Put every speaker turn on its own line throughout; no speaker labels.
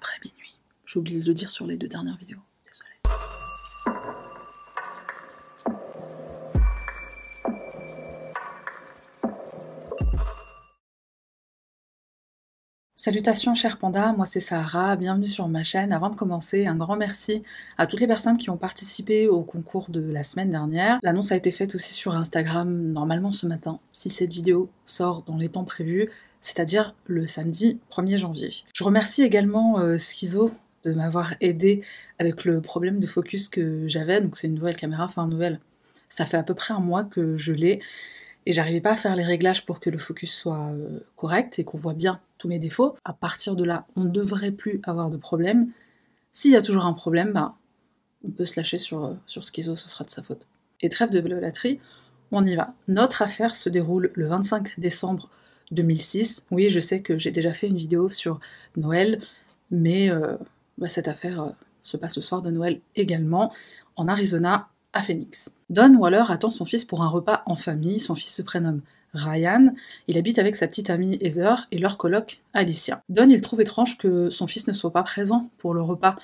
après minuit. J'ai oublié de le dire sur les deux dernières vidéos. Salutations chers pandas, moi c'est Sahara, bienvenue sur ma chaîne. Avant de commencer, un grand merci à toutes les personnes qui ont participé au concours de la semaine dernière. L'annonce a été faite aussi sur Instagram normalement ce matin, si cette vidéo sort dans les temps prévus, c'est-à-dire le samedi 1er janvier. Je remercie également euh, Schizo de m'avoir aidé avec le problème de focus que j'avais, donc c'est une nouvelle caméra, enfin nouvelle. Ça fait à peu près un mois que je l'ai et j'arrivais pas à faire les réglages pour que le focus soit euh, correct et qu'on voit bien tous mes défauts. À partir de là, on ne devrait plus avoir de problème. S'il y a toujours un problème, bah, on peut se lâcher sur, euh, Schizo, ce sera de sa faute. Et trêve de blablaterie, on y va. Notre affaire se déroule le 25 décembre 2006. Oui, je sais que j'ai déjà fait une vidéo sur Noël, mais euh, bah, cette affaire euh, se passe le soir de Noël également, en Arizona, à Phoenix. Don Waller attend son fils pour un repas en famille. Son fils se prénomme Ryan. Il habite avec sa petite amie Heather et leur coloc Alicia. Don, il trouve étrange que son fils ne soit pas présent pour le repas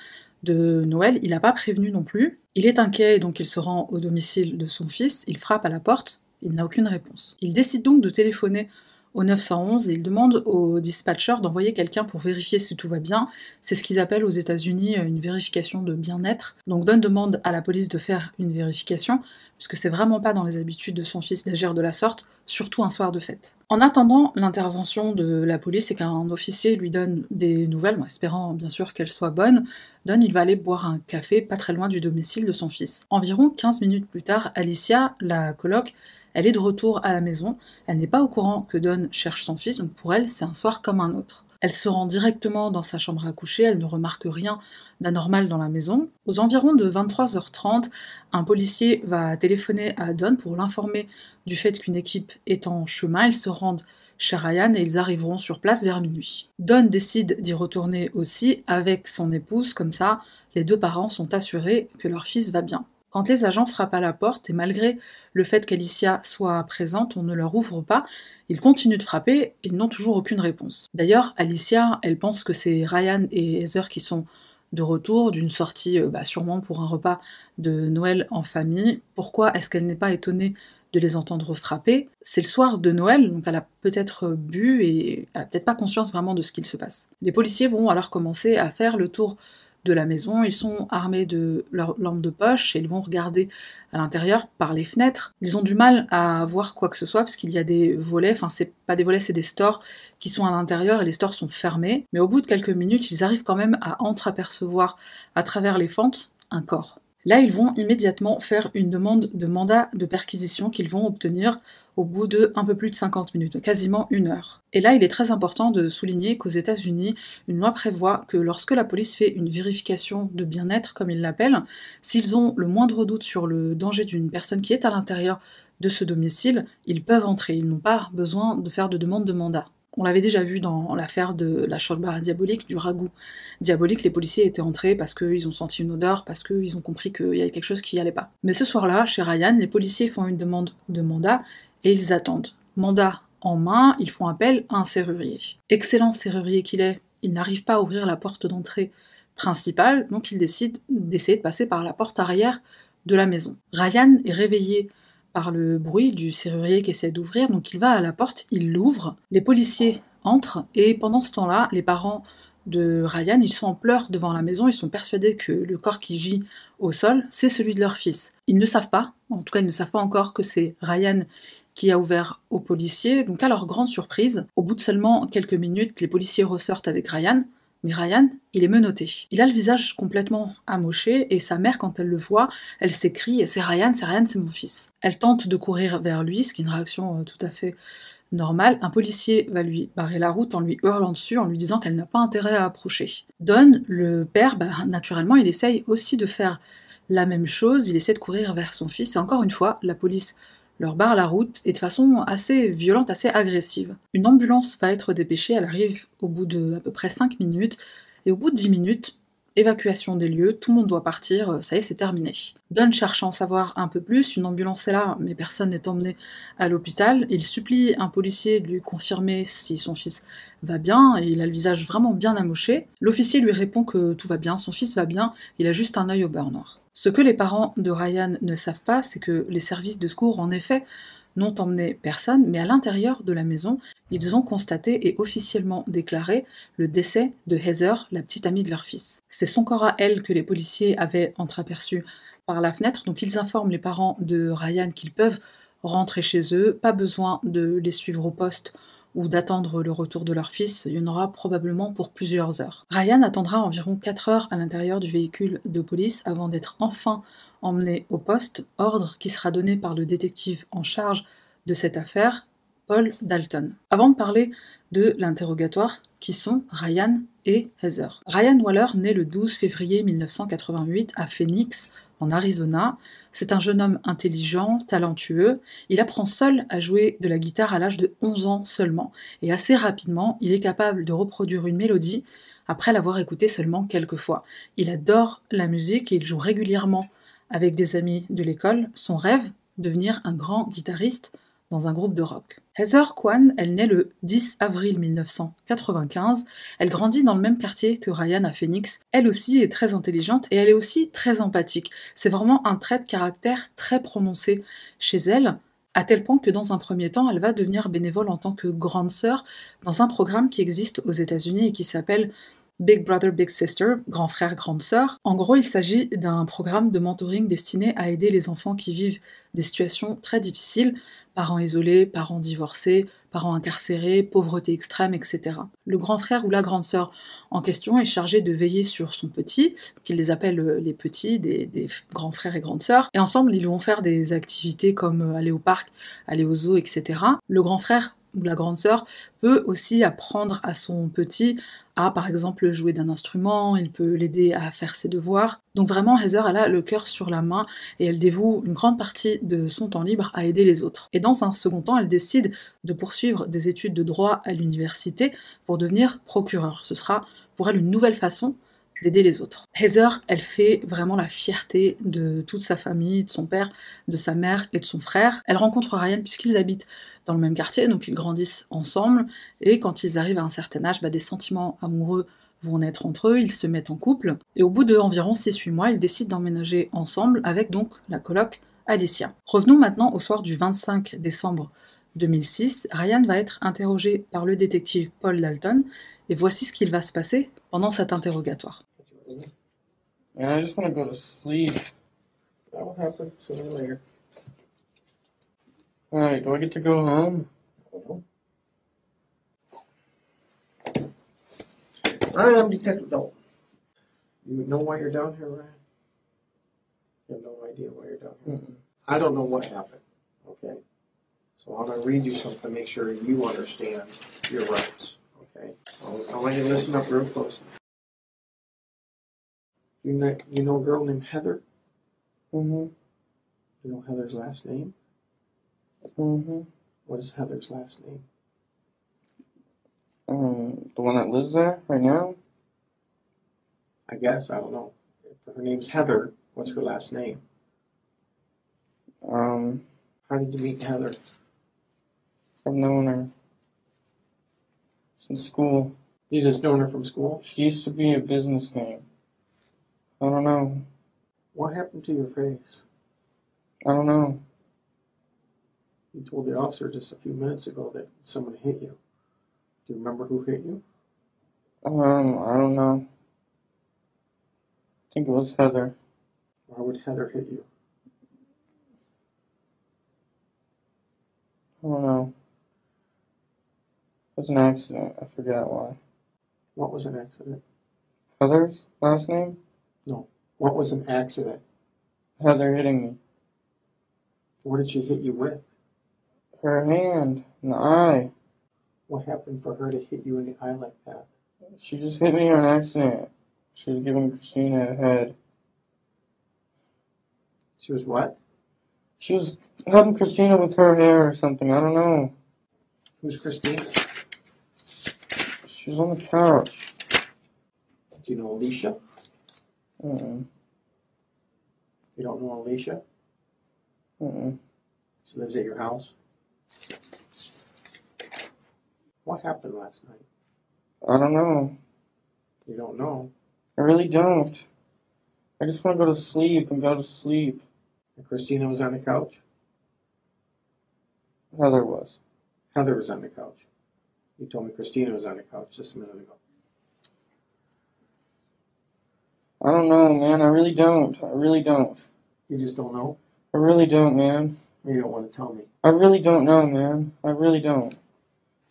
de Noël. Il n'a pas prévenu non plus. Il est inquiet et donc il se rend au domicile de son fils. Il frappe à la porte. Il n'a aucune réponse. Il décide donc de téléphoner au 911 et il demande au dispatcher d'envoyer quelqu'un pour vérifier si tout va bien. C'est ce qu'ils appellent aux États-Unis euh, une vérification de bien-être. Donc Don demande à la police de faire une vérification, puisque c'est vraiment pas dans les habitudes de son fils d'agir de la sorte, surtout un soir de fête. En attendant l'intervention de la police et qu'un officier lui donne des nouvelles, espérant bien sûr qu'elles soient bonnes, Don il va aller boire un café pas très loin du domicile de son fils. Environ 15 minutes plus tard, Alicia, la coloc, elle est de retour à la maison, elle n'est pas au courant que Don cherche son fils, donc pour elle, c'est un soir comme un autre. Elle se rend directement dans sa chambre à coucher, elle ne remarque rien d'anormal dans la maison. Aux environs de 23h30, un policier va téléphoner à Don pour l'informer du fait qu'une équipe est en chemin. Ils se rendent chez Ryan et ils arriveront sur place vers minuit. Don décide d'y retourner aussi avec son épouse, comme ça les deux parents sont assurés que leur fils va bien. Quand les agents frappent à la porte, et malgré le fait qu'Alicia soit présente, on ne leur ouvre pas, ils continuent de frapper, ils n'ont toujours aucune réponse. D'ailleurs, Alicia, elle pense que c'est Ryan et Heather qui sont de retour d'une sortie, euh, bah, sûrement pour un repas de Noël en famille. Pourquoi est-ce qu'elle n'est pas étonnée de les entendre frapper? C'est le soir de Noël, donc elle a peut-être bu et elle a peut-être pas conscience vraiment de ce qu'il se passe. Les policiers vont alors commencer à faire le tour de la maison, ils sont armés de leurs lampes de poche et ils vont regarder à l'intérieur par les fenêtres. Ils ont du mal à voir quoi que ce soit parce qu'il y a des volets, enfin c'est pas des volets, c'est des stores qui sont à l'intérieur et les stores sont fermés. Mais au bout de quelques minutes, ils arrivent quand même à entreapercevoir à travers les fentes un corps. Là, ils vont immédiatement faire une demande de mandat de perquisition qu'ils vont obtenir au bout de un peu plus de 50 minutes, quasiment une heure. Et là, il est très important de souligner qu'aux États-Unis, une loi prévoit que lorsque la police fait une vérification de bien-être, comme ils l'appellent, s'ils ont le moindre doute sur le danger d'une personne qui est à l'intérieur de ce domicile, ils peuvent entrer. Ils n'ont pas besoin de faire de demande de mandat. On l'avait déjà vu dans l'affaire de la shortbar diabolique, du ragoût diabolique. Les policiers étaient entrés parce qu'ils ont senti une odeur, parce qu'ils ont compris qu'il y avait quelque chose qui n'y allait pas. Mais ce soir-là, chez Ryan, les policiers font une demande de mandat et ils attendent. Mandat en main, ils font appel à un serrurier. Excellent serrurier qu'il est, il n'arrive pas à ouvrir la porte d'entrée principale, donc il décide d'essayer de passer par la porte arrière de la maison. Ryan est réveillé par le bruit du serrurier qui essaie d'ouvrir, donc il va à la porte, il l'ouvre, les policiers entrent, et pendant ce temps-là, les parents de Ryan, ils sont en pleurs devant la maison, ils sont persuadés que le corps qui gît au sol, c'est celui de leur fils. Ils ne savent pas, en tout cas ils ne savent pas encore que c'est Ryan qui a ouvert aux policiers, donc à leur grande surprise, au bout de seulement quelques minutes, les policiers ressortent avec Ryan, mais Ryan, il est menotté. Il a le visage complètement amoché et sa mère, quand elle le voit, elle s'écrie C'est Ryan, c'est Ryan, c'est mon fils. Elle tente de courir vers lui, ce qui est une réaction euh, tout à fait normale. Un policier va lui barrer la route en lui hurlant dessus, en lui disant qu'elle n'a pas intérêt à approcher. Don, le père, bah, naturellement, il essaye aussi de faire la même chose. Il essaie de courir vers son fils et encore une fois, la police leur barre la route et de façon assez violente, assez agressive. Une ambulance va être dépêchée, elle arrive au bout de à peu près 5 minutes, et au bout de 10 minutes, évacuation des lieux, tout le monde doit partir, ça y est, c'est terminé. Don cherche à en savoir un peu plus, une ambulance est là, mais personne n'est emmené à l'hôpital. Il supplie un policier de lui confirmer si son fils va bien, il a le visage vraiment bien amoché. L'officier lui répond que tout va bien, son fils va bien, il a juste un œil au beurre noir. Ce que les parents de Ryan ne savent pas, c'est que les services de secours, en effet, n'ont emmené personne, mais à l'intérieur de la maison, ils ont constaté et officiellement déclaré le décès de Heather, la petite amie de leur fils. C'est son corps à elle que les policiers avaient entreaperçu par la fenêtre, donc ils informent les parents de Ryan qu'ils peuvent rentrer chez eux, pas besoin de les suivre au poste ou d'attendre le retour de leur fils, il y en aura probablement pour plusieurs heures. Ryan attendra environ 4 heures à l'intérieur du véhicule de police avant d'être enfin emmené au poste, ordre qui sera donné par le détective en charge de cette affaire, Paul Dalton. Avant de parler de l'interrogatoire, qui sont Ryan et Heather. Ryan Waller naît le 12 février 1988 à Phoenix, en Arizona. C'est un jeune homme intelligent, talentueux. Il apprend seul à jouer de la guitare à l'âge de 11 ans seulement, et assez rapidement, il est capable de reproduire une mélodie après l'avoir écoutée seulement quelques fois. Il adore la musique et il joue régulièrement avec des amis de l'école. Son rêve, devenir un grand guitariste dans un groupe de rock. Heather Kwan, elle naît le 10 avril 1995. Elle grandit dans le même quartier que Ryan à Phoenix. Elle aussi est très intelligente et elle est aussi très empathique. C'est vraiment un trait de caractère très prononcé chez elle, à tel point que dans un premier temps, elle va devenir bénévole en tant que grande sœur dans un programme qui existe aux États-Unis et qui s'appelle Big Brother, Big Sister, grand frère, grande sœur. En gros, il s'agit d'un programme de mentoring destiné à aider les enfants qui vivent des situations très difficiles, parents isolés, parents divorcés, parents incarcérés, pauvreté extrême, etc. Le grand frère ou la grande sœur en question est chargé de veiller sur son petit, qu'il les appelle euh, les petits, des, grands frères et grandes sœurs, et ensemble ils vont faire des activités comme euh, aller au parc, aller au zoo, etc. Le grand frère la grande sœur peut aussi apprendre à son petit à, par exemple, jouer d'un instrument, il peut l'aider à faire ses devoirs. Donc vraiment, Heather, elle a le cœur sur la main et elle dévoue une grande partie de son temps libre à aider les autres. Et dans un second temps, elle décide de poursuivre des études de droit à l'université pour devenir procureur. Ce sera pour elle une nouvelle façon d'aider les autres. Heather, elle fait vraiment la fierté de toute sa famille, de son père, de sa mère et de son frère. Elle rencontre Ryan puisqu'ils habitent dans le même quartier, donc ils grandissent ensemble, et quand ils arrivent à un certain âge, bah, des sentiments amoureux vont naître entre eux, ils se mettent en couple, et au bout de environ 6-8 mois, ils décident d'emménager ensemble avec donc la coloc Alicia. Revenons maintenant au soir du 25 décembre 2006, Ryan va être interrogé par le détective Paul Dalton, et voici ce qu'il va se passer pendant cet interrogatoire.
Alright, do I get to go home?
I am Detective Dalton. You know why you're down here, Ryan? You have no idea why you're down here.
Mm-mm.
I don't know what happened, okay? So I'm gonna read you something to make sure you understand your rights, okay? I'll, I want you to listen up real close. You know, you know a girl named Heather?
Mm-hmm.
You know Heather's last name?
Mm-hmm.
What is Heather's last name?
Um, the one that lives there right now?
I guess, I don't know. If her name's Heather, what's her last name?
Um,
How did you meet Heather?
I've known her since school.
You just known her from school?
She used to be a business name. I don't know.
What happened to your face?
I don't know.
You told the officer just a few minutes ago that someone hit you. Do you remember who hit you?
Um, I don't know. I think it was Heather.
Why would Heather hit you?
I don't know. It was an accident. I forgot why.
What was an accident?
Heather's last name? No.
What was an accident?
Heather hitting me.
What did she hit you with?
Her hand in the eye.
What happened for her to hit you in the eye like that?
She just hit me on accident. She was giving Christina a head.
She was what?
She was helping Christina with her hair or something. I don't know.
Who's Christina?
She was on the couch.
Do you know Alicia?
Mm-mm.
You don't know Alicia?
Mm-mm.
She lives at your house? What happened last night?
I don't know.
You don't know.
I really don't. I just want to go to sleep and go to sleep.
And Christina was on the couch?
Heather was.
Heather was on the couch. You told me Christina was on the couch just a minute ago.
I don't know, man. I really don't. I really don't.
You just don't know?
I really don't, man.
You don't want to tell me?
I really don't know, man. I really don't.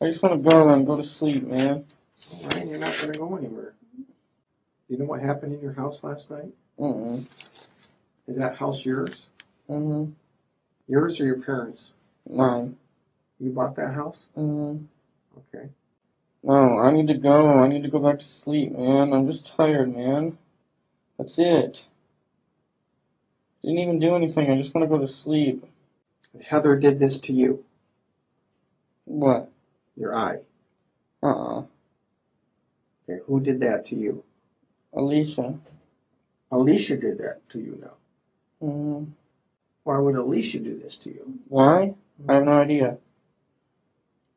I just want to go and go to sleep, man.
Ryan, you're not going to go anywhere. You know what happened in your house last night?
Mm-mm.
Is that house yours?
Mm-hmm.
Yours or your parents?
Mine.
You bought that house?
Mm-hmm.
Okay.
No, I need to go. I need to go back to sleep, man. I'm just tired, man. That's it. Didn't even do anything. I just want to go to sleep.
Heather did this to you.
What?
Your eye.
Uh-uh.
Okay, who did that to you?
Alicia.
Alicia did that to you now.
Mm-hmm.
Why would Alicia do this to you?
Why? I have no idea.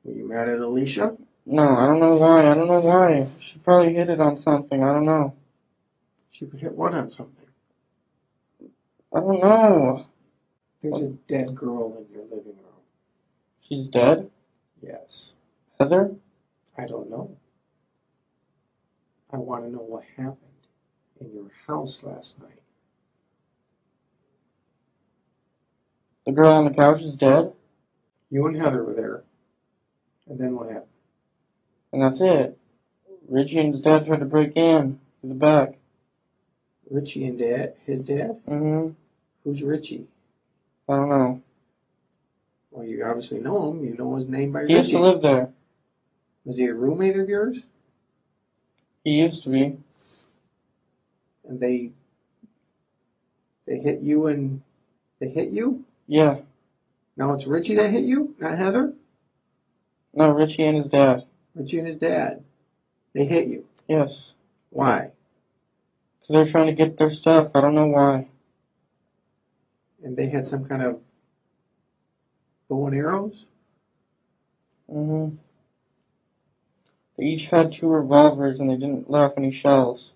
Were you mad at Alicia?
No, I don't know why. I don't know why. She probably hit it on something. I don't know.
She could hit one on something.
I don't know.
There's a dead girl in your living room.
She's dead?
Yes.
Heather?
I don't know. I want to know what happened in your house last night.
The girl on the couch is dead?
You and Heather were there. And then what happened?
And that's it. Richie and his dad tried to break in through the back.
Richie and dad, his dad?
Mm-hmm.
Who's Richie?
I don't know.
Well, you obviously know him. You know his name by
He used to live there.
Was he a roommate of yours?
He used to be.
And they they hit you and they hit you?
Yeah.
Now it's Richie that hit you, not Heather?
No, Richie and his dad.
Richie and his dad. They hit you.
Yes.
Why?
Because they're trying to get their stuff. I don't know why.
And they had some kind of bow and arrows?
Mm-hmm. They each had two revolvers and they didn't let off any shells.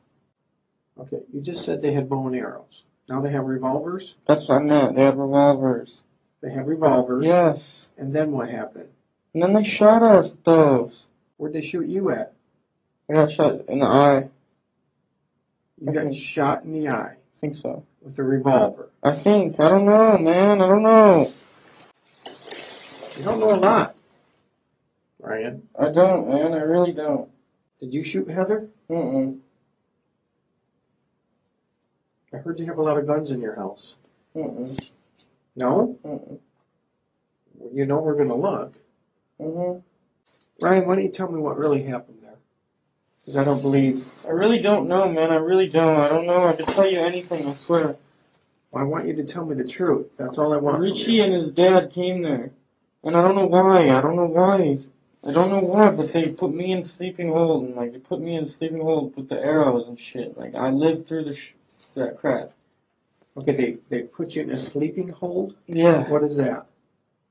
Okay, you just said they had bow and arrows. Now they have revolvers?
That's what I meant. They had revolvers.
They have revolvers.
Yes.
And then what happened?
And then they shot us with those.
Where'd they shoot you at?
I got shot in the eye.
You got
Okay.
shot in the eye
I think so.
with a revolver.
I think. I don't know, man. I don't know.
You don't know a lot. Ryan,
I don't, man. I really don't.
did you shoot Heather?
Mm-mm.
I heard you have a lot of guns in your house.
Mm-mm.
No?
Mm-mm.
Well, You know we're gonna look.
Mm-hmm.
Ryan, why don't you tell me what really happened there? Because I don't believe.
I really don't know, man. I really don't. I don't know. I could tell you anything, I swear.
I want you to tell me the truth. That's all I want.
Richie
you.
and his dad came there. And I don't know why. I don't know why. I don't know why, but they put me in sleeping hold and like they put me in sleeping hold with the arrows and shit. Like I lived through the sh- that crap.
Okay, they, they put you in a sleeping hold?
Yeah.
What is that?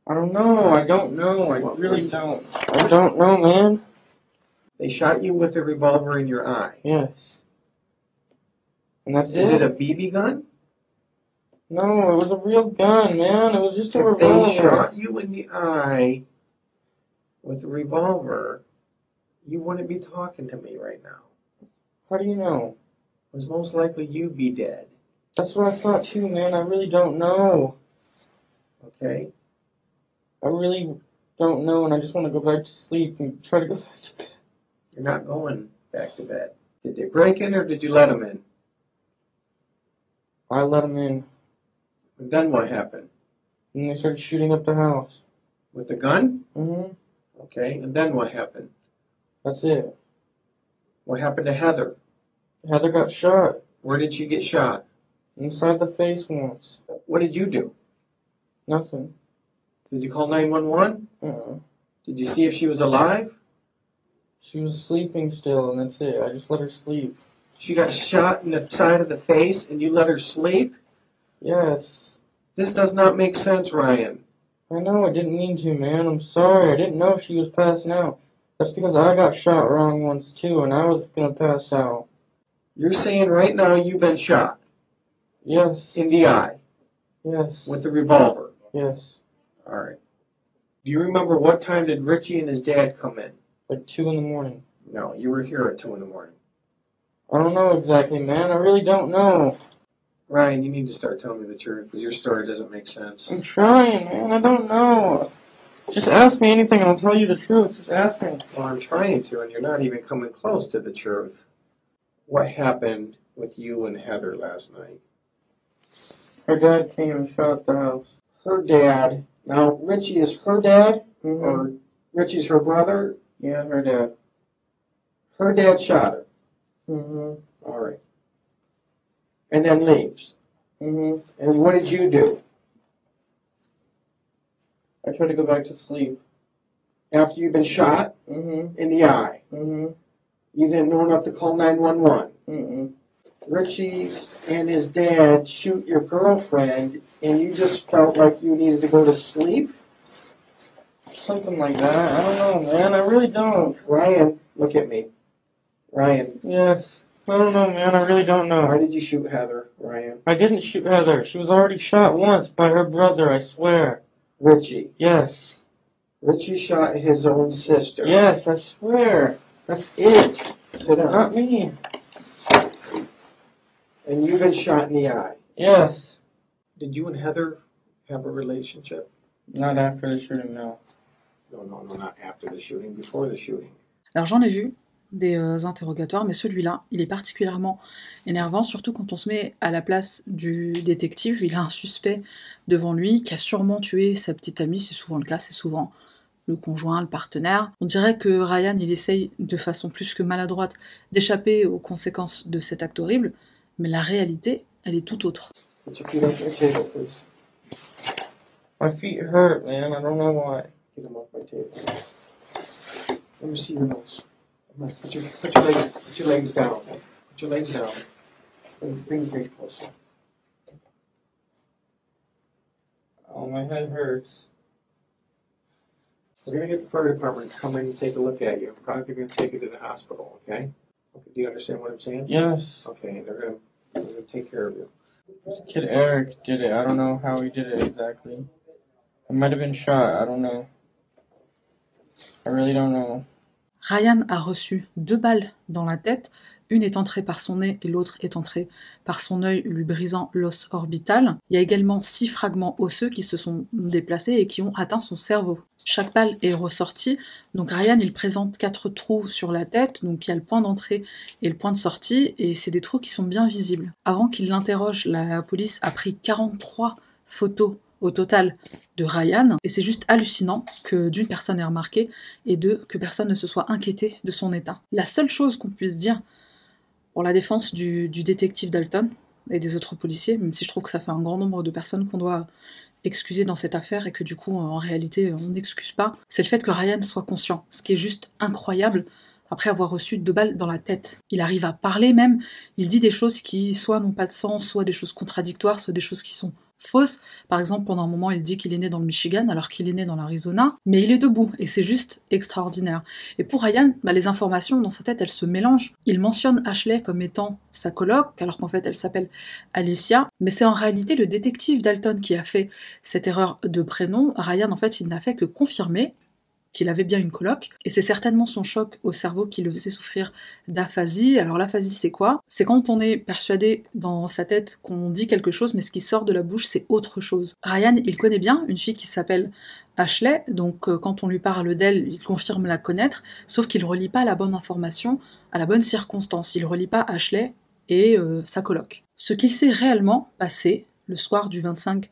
I don't know. I don't know. I really don't. I don't know, man.
They shot you with a revolver in your eye.
Yes. And that's
Is
it.
it a BB gun?
No, it was a real gun, man. It was just a
If
revolver.
they shot you in the eye with a revolver, you wouldn't be talking to me right now.
How do you know?
It was most likely you'd be dead.
That's what I thought too, man. I really don't know.
Okay?
I really don't know, and I just want to go back to sleep and try to go back to bed.
You're not going back to bed. Did they break in or did you let them in?
I let them in,
And then what happened?
and they started shooting up the house.
With the gun?
hmm
Okay, and then what happened?
That's it.
What happened to Heather?
Heather got shot
Where did she get shot?
inside the face once.
What did you do?
Nothing.
Did you call 911?
Uh-uh.
Did you see if she was alive?
She was sleeping still, and that's it. I just let her sleep.
She got shot in the side of the face and you let her sleep?
Yes.
This does not make sense, Ryan.
I know, I didn't mean to, man. I'm sorry. I didn't know she was passing out. That's because I got shot wrong once, too, and I was gonna pass out.
You're saying right now you've been shot
Yes.
in the eye
Yes.
with the revolver.
Yes.
All right. Do you remember what time did Richie and his dad come in?
Like 2 in the morning.
No, you were here at 2 in the morning.
I don't know exactly, man. I really don't know.
Ryan, you need to start telling me the truth because your story doesn't make sense.
I'm trying, man. I don't know. Just ask me anything and I'll tell you the truth. Just ask me.
Well, I'm trying to, and you're not even coming close to the truth. What happened with you and Heather last night?
Her dad came and shot the house.
Her dad. Now, Richie is her dad,
Mm-hmm.
or Richie's her brother.
Yeah, her dad.
Her dad shot her.
Mm-hmm.
All right. And then leaves.
Mm-hmm.
And what did you do
I tried to go back to sleep.
after you've been shot
Mm-hmm.
in the eye?
Mm-hmm.
You didn't know enough to call 911.
Mm-mm.
Richie's and his dad shoot your girlfriend, and you just felt like you needed to go to sleep?
Something like that. I don't know, man. I really don't.
Ryan, look at me. Ryan,
Yes. I don't know, man. I really don't know.
why did you shoot Heather, Ryan?
I didn't shoot Heather. She was already shot once by her brother, I swear.
Richie.
Yes.
Richie shot his own sister.
Yes, I swear. That's it.
Sit down.
Not me.
And you've been shot in the eye.
Yes.
Did you and Heather have a relationship?
Not after the shooting, no.
No, no, no, not after the shooting, before the shooting.
Alors j'en ai vu des euh, interrogatoires, mais celui-là, il est particulièrement énervant, surtout quand on se met à la place du détective. Il a un suspect devant lui qui a sûrement tué sa petite amie, c'est souvent le cas, c'est souvent le conjoint, le partenaire. On dirait que Ryan, il essaye de façon plus que maladroite d'échapper aux conséquences de cet acte horrible, mais la réalité, elle est tout autre.
Put your feet on your table, please?
My feet hurt, man. I don't know why.
Get them off my table. Let me see your nose. Put your, put your legs, put your legs down. Put your legs down. Bring, bring your face closer.
Oh, my head hurts.
We're gonna get the fire department to come in and take a look at you. I'm probably gonna take you to the hospital, okay? Okay, do you understand what I'm saying?
Yes.
Okay, they're gonna, they're gonna take care of you.
This kid Eric did it. I don't know how he did it exactly. I might have been shot. I don't know. I really don't know.
Ryan a reçu deux balles dans la tête, une est entrée par son nez et l'autre est entrée par son œil, lui brisant l'os orbital. Il y a également six fragments osseux qui se sont déplacés et qui ont atteint son cerveau. Chaque balle est ressortie, donc Ryan il présente quatre trous sur la tête, donc il y a le point d'entrée et le point de sortie, et c'est des trous qui sont bien visibles. Avant qu'il l'interroge, la police a pris 43 photos au total de Ryan, et c'est juste hallucinant que d'une personne ait remarqué et deux, que personne ne se soit inquiété de son état. La seule chose qu'on puisse dire pour la défense du, du détective Dalton et des autres policiers, même si je trouve que ça fait un grand nombre de personnes qu'on doit excuser dans cette affaire et que du coup en réalité on n'excuse pas, c'est le fait que Ryan soit conscient, ce qui est juste incroyable après avoir reçu deux balles dans la tête. Il arrive à parler même, il dit des choses qui soit n'ont pas de sens, soit des choses contradictoires, soit des choses qui sont fausses. Par exemple, pendant un moment, il dit qu'il est né dans le Michigan alors qu'il est né dans l'Arizona, mais il est debout et c'est juste extraordinaire. Et pour Ryan, bah, les informations dans sa tête, elles se mélangent. Il mentionne Ashley comme étant sa coloc, alors qu'en fait elle s'appelle Alicia, mais c'est en réalité le détective Dalton qui a fait cette erreur de prénom. Ryan, en fait, il n'a fait que confirmer qu'il avait bien une coloc, et c'est certainement son choc au cerveau qui le faisait souffrir d'aphasie. Alors l'aphasie, c'est quoi? C'est quand on est persuadé dans sa tête qu'on dit quelque chose, mais ce qui sort de la bouche, c'est autre chose. Ryan, il connaît bien une fille qui s'appelle Ashley, donc euh, quand on lui parle d'elle, il confirme la connaître, sauf qu'il relie pas la bonne information à la bonne circonstance. Il relie pas Ashley et euh, sa coloc. Ce qui s'est réellement passé le soir du 25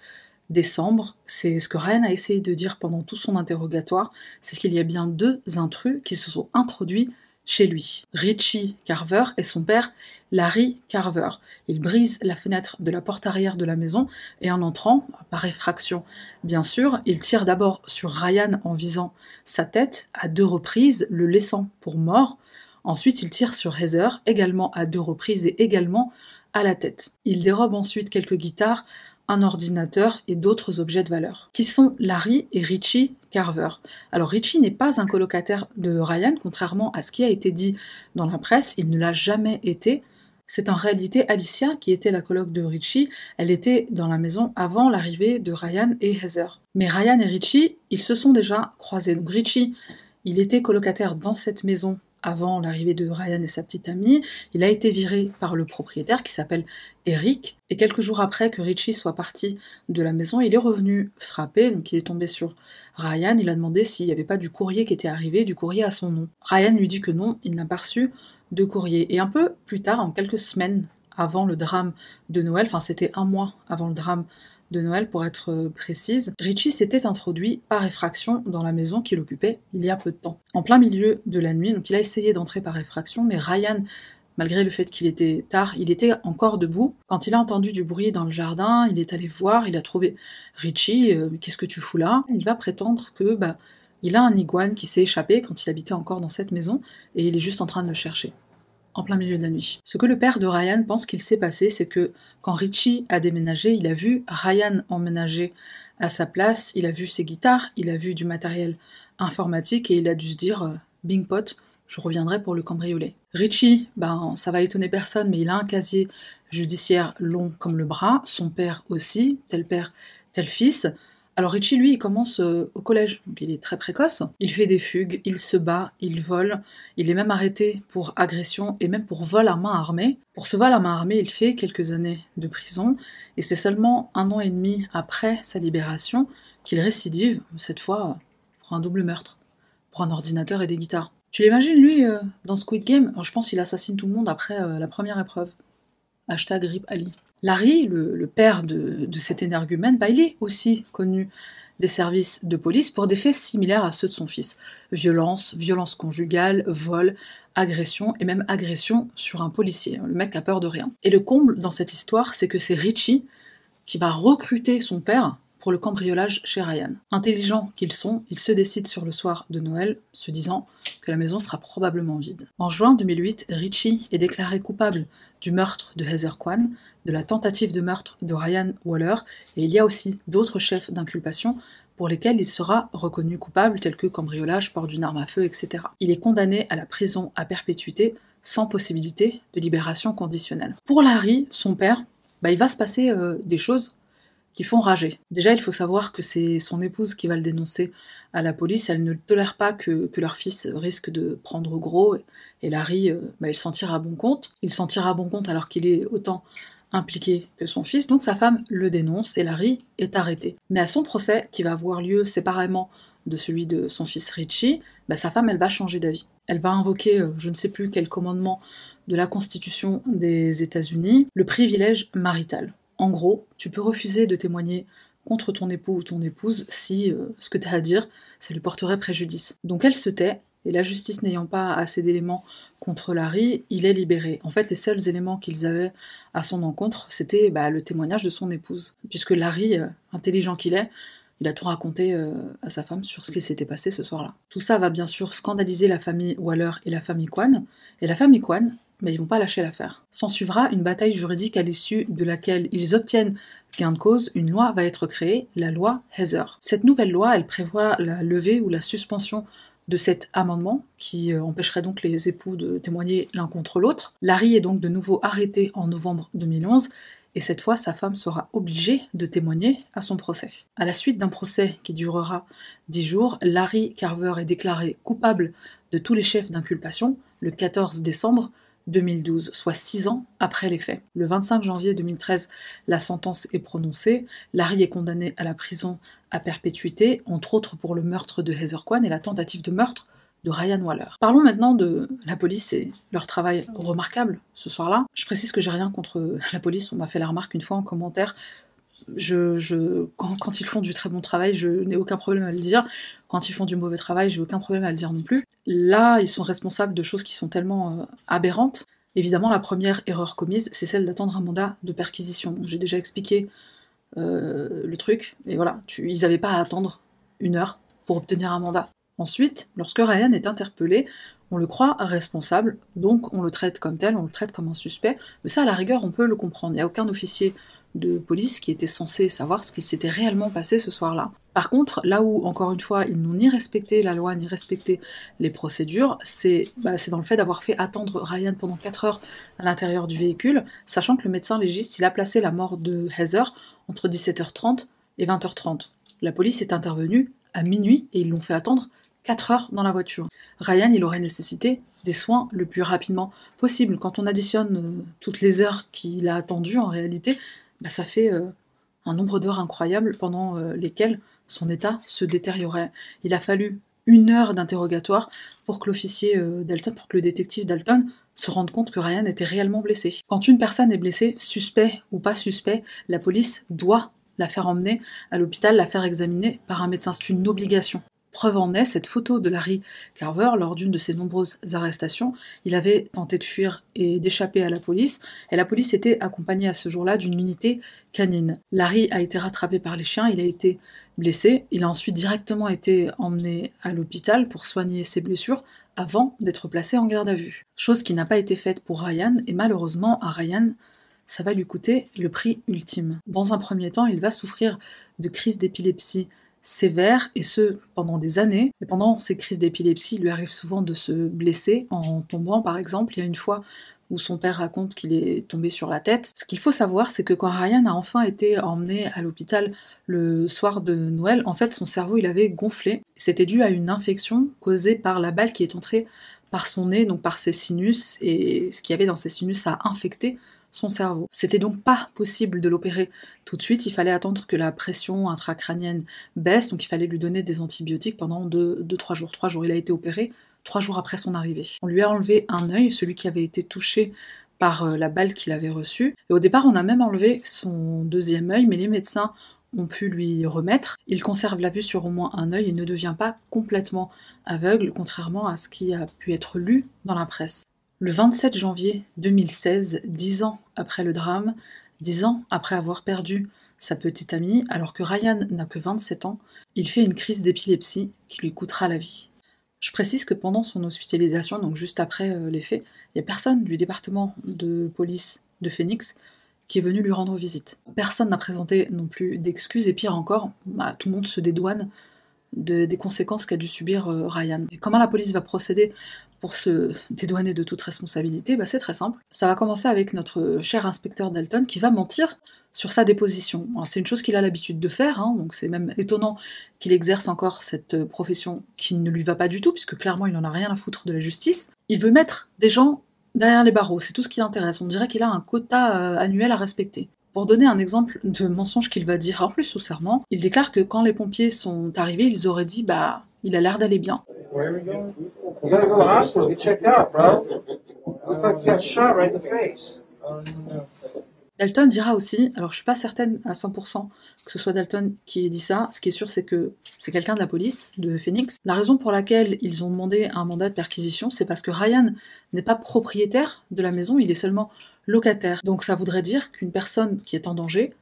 décembre, c'est ce que Ryan a essayé de dire pendant tout son interrogatoire, c'est qu'il y a bien deux intrus qui se sont introduits chez lui. Richie Carver et son père Larry Carver. Ils brisent la fenêtre de la porte arrière de la maison et en entrant, par effraction bien sûr, ils tirent d'abord sur Ryan en visant sa tête à deux reprises, le laissant pour mort. Ensuite, il tire sur Heather, également à deux reprises et également à la tête. Il dérobe ensuite quelques guitares, un ordinateur et d'autres objets de valeur, qui sont Larry et Richie Carver. Alors Richie n'est pas un colocataire de Ryan, contrairement à ce qui a été dit dans la presse, il ne l'a jamais été. C'est en réalité Alicia qui était la coloc de Richie, elle était dans la maison avant l'arrivée de Ryan et Heather. Mais Ryan et Richie, ils se sont déjà croisés. Donc Richie, il était colocataire dans cette maison avant l'arrivée de Ryan et sa petite amie. Il a été viré par le propriétaire qui s'appelle Eric. Et quelques jours après que Richie soit parti de la maison, il est revenu frapper. Donc il est tombé sur Ryan. Il a demandé s'il n'y avait pas du courrier qui était arrivé, du courrier à son nom. Ryan lui dit que non, il n'a pas reçu de courrier. Et un peu plus tard, en quelques semaines avant le drame de Noël, enfin c'était un mois avant le drame de Noël pour être euh, précise, Richie s'était introduit par effraction dans la maison qu'il occupait il y a peu de temps. En plein milieu de la nuit, donc il a essayé d'entrer par effraction, mais Ryan, malgré le fait qu'il était tard, il était encore debout. Quand il a entendu du bruit dans le jardin, il est allé voir, il a trouvé Richie, euh, qu'est-ce que tu fous là? Il va prétendre que bah il a un iguane qui s'est échappé quand il habitait encore dans cette maison et il est juste en train de le chercher en plein milieu de la nuit. Ce que le père de Ryan pense qu'il s'est passé, c'est que quand Richie a déménagé, il a vu Ryan emménager à sa place, il a vu ses guitares, il a vu du matériel informatique et il a dû se dire euh, Bing pot, je reviendrai pour le cambrioler. Richie, ben ça va étonner personne, mais il a un casier judiciaire long comme le bras, son père aussi, tel père, tel fils. Alors Richie, lui, il commence euh, au collège, donc il est très précoce. Il fait des fugues, il se bat, il vole, il est même arrêté pour agression et même pour vol à main armée. Pour ce vol à main armée, il fait quelques années de prison, et c'est seulement un an et demi après sa libération qu'il récidive, cette fois pour un double meurtre, pour un ordinateur et des guitares. Tu l'imagines, lui, euh, dans Squid Game? Je pense qu'il assassine tout le monde après euh, la première épreuve. Hashtag RIP Ali. Larry, le, père de, cet énergumène, bah, il est aussi connu des services de police pour des faits similaires à ceux de son fils. Violence, violence conjugale, vol, agression et même agression sur un policier. Le mec a peur de rien. Et le comble dans cette histoire, c'est que c'est Richie qui va recruter son père pour le cambriolage chez Ryan. Intelligents qu'ils sont, ils se décident sur le soir de Noël, se disant que la maison sera probablement vide. En juin 2008, Richie est déclaré coupable du meurtre de Heather Kwan, de la tentative de meurtre de Ryan Waller, et il y a aussi d'autres chefs d'inculpation pour lesquels il sera reconnu coupable, tels que cambriolage, port d'une arme à feu, etc. Il est condamné à la prison à perpétuité sans possibilité de libération conditionnelle. Pour Larry, son père, bah, il va se passer euh, des choses qui font rager. Déjà, il faut savoir que c'est son épouse qui va le dénoncer à la police. Elle ne tolère pas que, leur fils risque de prendre gros. Et Larry, euh, bah, il s'en tire bon compte. Il s'en tire bon compte alors qu'il est autant impliqué que son fils. Donc sa femme le dénonce et Larry est arrêté. Mais à son procès, qui va avoir lieu séparément de celui de son fils Richie, bah, sa femme, elle va changer d'avis. Elle va invoquer, euh, je ne sais plus quel commandement de la Constitution des États-Unis, le privilège marital. En gros, tu peux refuser de témoigner contre ton époux ou ton épouse si euh, ce que tu as à dire, ça lui porterait préjudice. Donc elle se tait, et la justice n'ayant pas assez d'éléments contre Larry, il est libéré. En fait, les seuls éléments qu'ils avaient à son encontre, c'était bah, le témoignage de son épouse. Puisque Larry, euh, intelligent qu'il est, il a tout raconté euh, à sa femme sur ce qui s'était passé ce soir-là. Tout ça va bien sûr scandaliser la famille Waller et la famille Kwan. Et la famille Kwan, mais ils vont pas lâcher l'affaire. S'en suivra une bataille juridique à l'issue de laquelle ils obtiennent gain de cause, une loi va être créée, la loi Heather. Cette nouvelle loi, elle prévoit la levée ou la suspension de cet amendement qui euh, empêcherait donc les époux de témoigner l'un contre l'autre. Larry est donc de nouveau arrêté en novembre 2011 et cette fois sa femme sera obligée de témoigner à son procès. À la suite d'un procès qui durera dix jours, Larry Carver est déclaré coupable de tous les chefs d'inculpation le 14 décembre 2012, soit six ans après les faits. Le 25 janvier 2013, la sentence est prononcée. Larry est condamné à la prison à perpétuité, entre autres pour le meurtre de Heather Kwan et la tentative de meurtre de Ryan Waller. Parlons maintenant de la police et leur travail remarquable ce soir-là. Je précise que j'ai rien contre la police, on m'a fait la remarque une fois en commentaire. Quand, ils font du très bon travail, je n'ai aucun problème à le dire. Quand ils font du mauvais travail, j'ai aucun problème à le dire non plus. Là, ils sont responsables de choses qui sont tellement euh, aberrantes. Évidemment, la première erreur commise, c'est celle d'attendre un mandat de perquisition. J'ai déjà expliqué euh, le truc, et voilà, ils n'avaient pas à attendre une heure pour obtenir un mandat. Ensuite, lorsque Ryan est interpellé, On le croit responsable, donc on le traite comme tel, on le traite comme un suspect, mais ça à la rigueur on peut le comprendre. Il n'y a aucun officier de police qui était censé savoir ce qu'il s'était réellement passé ce soir-là. Par contre, là où, encore une fois, ils n'ont ni respecté la loi, ni respecté les procédures, c'est bah, dans le fait d'avoir fait attendre Ryan pendant 4 heures à l'intérieur du véhicule, sachant que le médecin légiste, il a placé la mort de Heather entre 17h30 et 20h30. La police est intervenue à minuit et ils l'ont fait attendre 4 heures dans la voiture. Ryan, il aurait nécessité des soins le plus rapidement possible. Quand on additionne euh, toutes les heures qu'il a attendues, en réalité, bah, ça fait euh, un nombre d'heures incroyable pendant euh, lesquelles son état se détériorait. Il a fallu une heure d'interrogatoire pour que l'officier Dalton, pour que le détective Dalton se rende compte que Ryan était réellement blessé. Quand une personne est blessée, suspect ou pas suspect, la police doit la faire emmener à l'hôpital, la faire examiner par un médecin. C'est une obligation. Preuve en est cette photo de Larry Carver lors d'une de ses nombreuses arrestations. Il avait tenté de fuir et d'échapper à la police, et la police était accompagnée à ce jour-là d'une unité canine. Larry a été rattrapé par les chiens, il a été blessé, il a ensuite directement été emmené à l'hôpital pour soigner ses blessures avant d'être placé en garde à vue. Chose qui n'a pas été faite pour Ryan, et malheureusement à Ryan, ça va lui coûter le prix ultime. Dans un premier temps, il va souffrir de crises d'épilepsie sévère, et ce pendant des années. Et pendant ces crises d'épilepsie, il lui arrive souvent de se blesser en tombant, par exemple. Il y a une fois où son père raconte qu'il est tombé sur la tête. Ce qu'il faut savoir, c'est que quand Ryan a enfin été emmené à l'hôpital le soir de Noël, en fait, son cerveau, il avait gonflé. C'était dû à une infection causée par la balle qui est entrée par son nez, donc par ses sinus, et ce qu'il y avait dans ses sinus a infecté son cerveau. C'était donc pas possible de l'opérer tout de suite, il fallait attendre que la pression intracrânienne baisse, donc il fallait lui donner des antibiotiques pendant 2-3 jours. 3 jours, il a été opéré 3 jours après son arrivée. On lui a enlevé un œil, celui qui avait été touché par euh, la balle qu'il avait reçue. Et au départ, on a même enlevé son deuxième œil, mais les médecins ont pu lui remettre. Il conserve la vue sur au moins un œil et ne devient pas complètement aveugle, contrairement à ce qui a pu être lu dans la presse. Le 27 janvier 2016, dix ans après le drame, dix ans après avoir perdu sa petite amie, alors que Ryan n'a que 27 ans, il fait une crise d'épilepsie qui lui coûtera la vie. Je précise que pendant son hospitalisation, donc juste après euh, les faits, il n'y a personne du département de police de Phoenix qui est venu lui rendre visite. Personne n'a présenté non plus d'excuses, et pire encore, bah, tout le monde se dédouane des conséquences qu'a dû subir euh, Ryan. Comment la police va procéder pour se dédouaner de toute responsabilité bah, C'est très simple. Ça va commencer avec notre cher inspecteur Dalton qui va mentir sur sa déposition. C'est une chose qu'il a l'habitude de faire, hein, donc c'est même étonnant qu'il exerce encore cette profession qui ne lui va pas du tout, puisque clairement il n'en a rien à foutre de la justice. Il veut mettre des gens derrière les barreaux, c'est tout ce qui l'intéresse. On dirait qu'il a un quota euh, annuel à respecter. Pour donner un exemple de mensonge qu'il va dire en plus sous serment, il déclare que quand les pompiers sont arrivés, ils auraient dit bah il a l'air d'aller bien. Dalton dira aussi, alors je suis pas certaine à 100% que ce soit Dalton qui ait dit ça, ce qui est sûr c'est que c'est quelqu'un de la police, de Phoenix. La raison pour laquelle ils ont demandé un mandat de perquisition, c'est parce que Ryan n'est pas propriétaire de la maison, il est seulement locataire. Donc ça voudrait dire qu'une personne qui est en danger,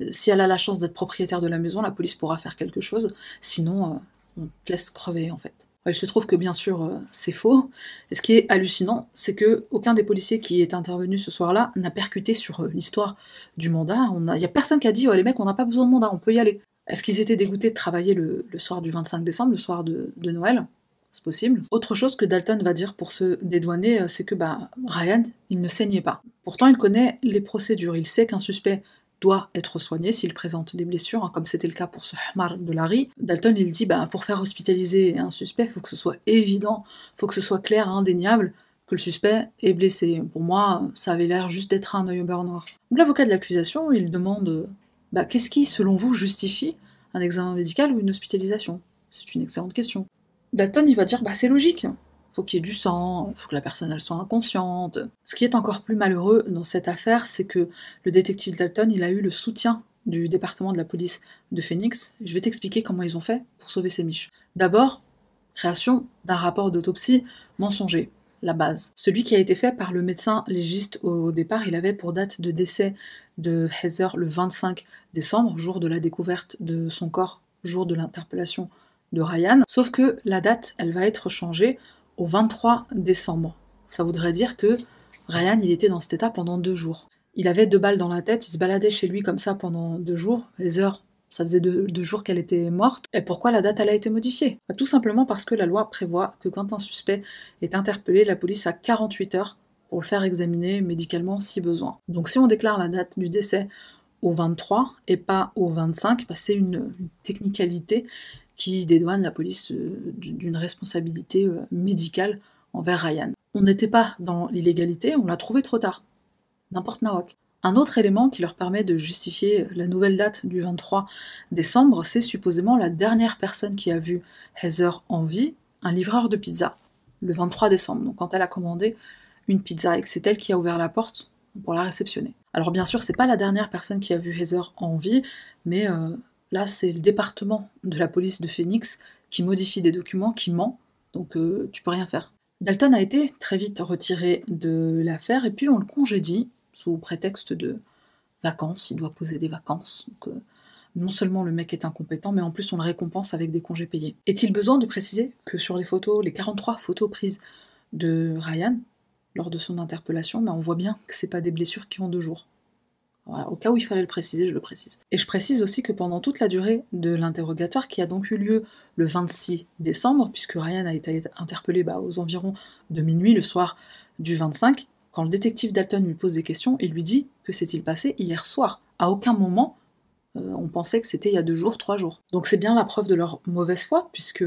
euh, si elle a la chance d'être propriétaire de la maison, la police pourra faire quelque chose, sinon euh, on te laisse crever en fait. Il se trouve que bien sûr euh, c'est faux. Et ce qui est hallucinant, c'est que aucun des policiers qui est intervenu ce soir-là n'a percuté sur l'histoire du mandat. Il n'y a, personne qui a dit les mecs, on n'a pas besoin de mandat, on peut y aller. Est-ce qu'ils étaient dégoûtés de travailler le, soir du 25 décembre, le soir de Noël? C'est possible. Autre chose que Dalton va dire pour se dédouaner, euh, c'est que bah, Ryan, il ne saignait pas. Pourtant, il connaît les procédures, il sait qu'un suspect doit être soigné s'il présente des blessures, hein, comme c'était le cas pour ce Hamar de Larry. Dalton, il dit, bah, pour faire hospitaliser un suspect, il faut que ce soit évident, il faut que ce soit clair, indéniable, que le suspect est blessé. Pour moi, ça avait l'air juste d'être un œil au beurre noir. L'avocat de l'accusation, il demande, bah, qu'est-ce qui, selon vous, justifie un examen médical ou une hospitalisation? C'est une excellente question. Dalton, il va dire bah c'est logique. Faut qu'il y ait du sang, faut que la personne elle soit inconsciente. Ce qui est encore plus malheureux dans cette affaire, c'est que le détective Dalton, il a eu le soutien du département de la police de Phoenix. Je vais t'expliquer comment ils ont fait pour sauver ces miches. D'abord, création d'un rapport d'autopsie mensonger, la base. Celui qui a été fait par le médecin légiste au départ, il avait pour date de décès de Heather le 25 décembre, jour de la découverte de son corps, jour de l'interpellation de Ryan, sauf que la date, elle va être changée au 23 décembre. Ça voudrait dire que Ryan, il était dans cet état pendant deux jours. Il avait deux balles dans la tête, il se baladait chez lui comme ça pendant deux jours. Les heures, ça faisait deux, jours qu'elle était morte. Et pourquoi la date, elle a été modifiée? Bah, Tout simplement parce que la loi prévoit que quand un suspect est interpellé, la police a 48 heures pour le faire examiner médicalement si besoin. Donc si on déclare la date du décès au 23 et pas au 25, bah, c'est une technicalité qui dédouane la police euh, d'une responsabilité euh, médicale envers Ryan. On n'était pas dans l'illégalité, on l'a trouvé trop tard. N'importe nawak. Un autre élément qui leur permet de justifier la nouvelle date du 23 décembre, c'est supposément la dernière personne qui a vu Heather en vie, un livreur de pizza, le 23 décembre, donc quand elle a commandé une pizza et que c'est elle qui a ouvert la porte pour la réceptionner. Alors bien sûr, c'est pas la dernière personne qui a vu Heather en vie, mais euh, là c'est le département de la police de Phoenix qui modifie des documents, qui ment, donc euh, tu peux rien faire. Dalton a été très vite retiré de l'affaire et puis on le congédie sous prétexte de vacances, il doit poser des vacances. Donc, euh, non seulement le mec est incompétent, mais en plus on le récompense avec des congés payés. Est-il besoin de préciser que sur les photos, les 43 photos prises de Ryan lors de son interpellation, ben on voit bien que c'est pas des blessures qui ont deux jours. Au cas où il fallait le préciser, je le précise. Et je précise aussi que pendant toute la durée de l'interrogatoire, qui a donc eu lieu le 26 décembre, puisque Ryan a été interpellé bah, aux environs de minuit le soir du 25, quand le détective Dalton lui pose des questions, il lui dit que s'est-il passé hier soir. À aucun moment, euh, on pensait que c'était il y a deux jours, trois jours. Donc c'est bien la preuve de leur mauvaise foi, puisque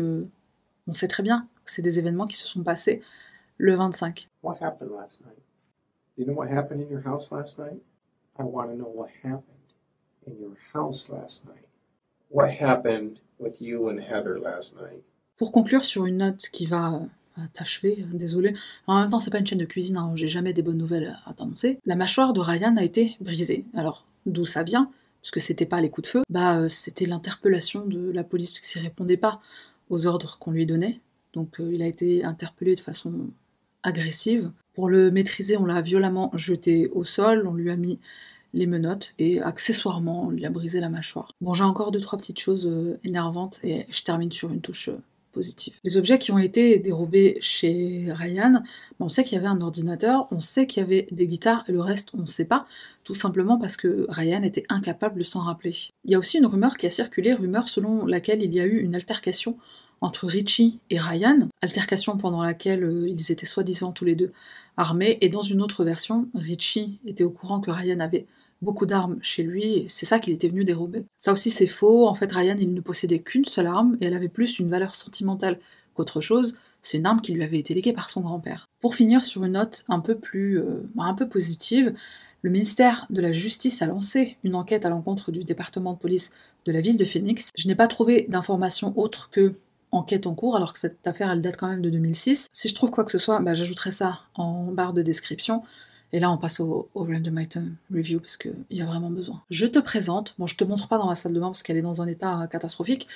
on sait très bien que c'est des événements qui se sont passés le 25.
What happened last night? You know what happened in your house last night? I want to know what happened in your house last night. What happened with you and Heather last night?
Pour conclure sur une note qui va euh, t'achever, euh, désolé. En même temps, c'est pas une chaîne de cuisine, hein, j'ai jamais des bonnes nouvelles à t'annoncer. La mâchoire de Ryan a été brisée. Alors, d'où ça vient? Puisque c'était pas les coups de feu, bah euh, c'était l'interpellation de la police, parce qu'il répondait pas aux ordres qu'on lui donnait. Donc euh, il a été interpellé de façon agressive. Pour le maîtriser, on l'a violemment jeté au sol, on lui a mis les menottes et accessoirement on lui a brisé la mâchoire. Bon, j'ai encore deux trois petites choses euh, énervantes et je termine sur une touche euh, positive. Les objets qui ont été dérobés chez Ryan, ben, on sait qu'il y avait un ordinateur, on sait qu'il y avait des guitares et le reste on ne sait pas, tout simplement parce que Ryan était incapable de s'en rappeler. Il y a aussi une rumeur qui a circulé, rumeur selon laquelle il y a eu une altercation entre Richie et Ryan, altercation pendant laquelle euh, ils étaient soi-disant tous les deux armés, et dans une autre version, Richie était au courant que Ryan avait beaucoup d'armes chez lui, et c'est ça qu'il était venu dérober. Ça aussi c'est faux, en fait Ryan il ne possédait qu'une seule arme, et elle avait plus une valeur sentimentale qu'autre chose, c'est une arme qui lui avait été léguée par son grand-père. Pour finir sur une note un peu plus... euh, un peu positive, le ministère de la Justice a lancé une enquête à l'encontre du département de police de la ville de Phoenix. Je n'ai pas trouvé d'informations autres que enquête en cours, alors que cette affaire elle date quand même de 2006. Si je trouve quoi que ce soit, bah, j'ajouterai ça en barre de description. Et là, on passe au, random item review parce qu'il y a vraiment besoin. Je te présente, bon, je te montre pas dans ma salle de bain parce qu'elle est dans un état euh, catastrophique,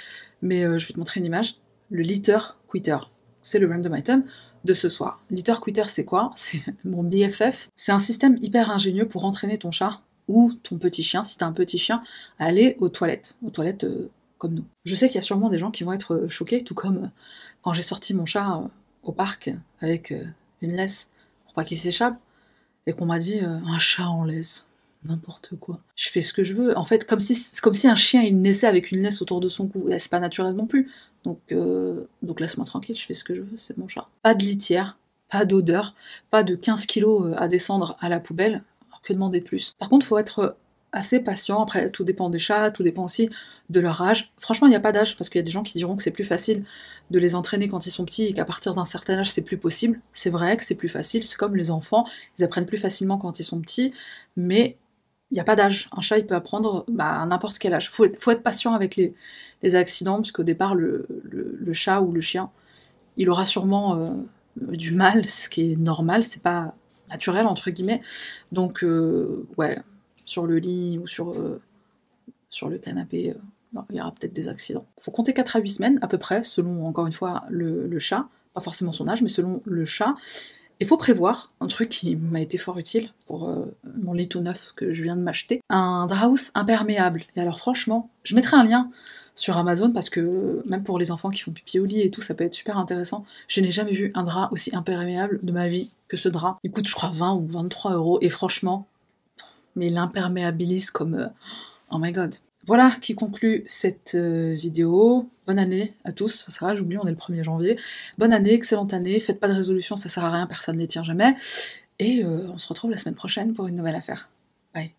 mais euh, je vais te montrer une image. Le litter quitter, c'est le random item de ce soir. Litter quitter, c'est quoi? C'est mon BFF. C'est un système hyper ingénieux pour entraîner ton chat ou ton petit chien, si t'as un petit chien, à aller aux toilettes, aux toilettes euh, comme nous. Je sais qu'il y a sûrement des gens qui vont être euh, choqués, tout comme euh, quand j'ai sorti mon chat euh, au parc avec une laisse pour pas qu'il s'échappe, et qu'on m'a dit un chat en laisse. N'importe quoi. Je fais ce que je veux. En fait, comme si, comme si un chien il naissait avec une laisse autour de son cou. C'est pas naturel non plus. Donc, donc laisse-moi tranquille, je fais ce que je veux, c'est mon chat. Pas de litière, pas d'odeur, pas de 15 kilos à descendre à la poubelle. Que demander de plus? Par contre, faut être assez patient. Après, tout dépend des chats, tout dépend aussi de leur âge. Franchement, il n'y a pas d'âge, parce qu'il y a des gens qui diront que c'est plus facile de les entraîner quand ils sont petits et qu'à partir d'un certain âge, c'est plus possible. C'est vrai que c'est plus facile, c'est comme les enfants, ils apprennent plus facilement quand ils sont petits, mais il n'y a pas d'âge. Un chat, il peut apprendre bah, à n'importe quel âge. Faut, faut être patient avec les, les accidents, parce qu'au départ, le, le- le chat ou le chien, il aura sûrement euh, du mal, ce qui est normal, c'est pas naturel, entre guillemets. Donc, euh, ouais, sur le lit ou sur, euh, le canapé, euh, il y aura peut-être des accidents. Il faut compter 4 à 8 semaines, à peu près, selon, encore une fois, le, chat. Pas forcément son âge, mais selon le chat. Il faut prévoir, un truc qui m'a été fort utile pour euh, mon lit tout neuf que je viens de m'acheter, un drap imperméable. Et alors franchement, je mettrai un lien sur Amazon parce que même pour les enfants qui font pipi au lit et tout, ça peut être super intéressant. Je n'ai jamais vu un drap aussi imperméable de ma vie que ce drap. Il coûte, je crois, 20 ou 23 euros et franchement, mais il imperméabilise comme. euh, Oh my god. Voilà qui conclut cette euh, vidéo. Bonne année à tous. Ça va, j'oublie, on est le 1er janvier. Bonne année, excellente année. Faites pas de résolution, ça sert à rien, personne ne les tient jamais. Et euh, on se retrouve la semaine prochaine pour une nouvelle affaire. Bye.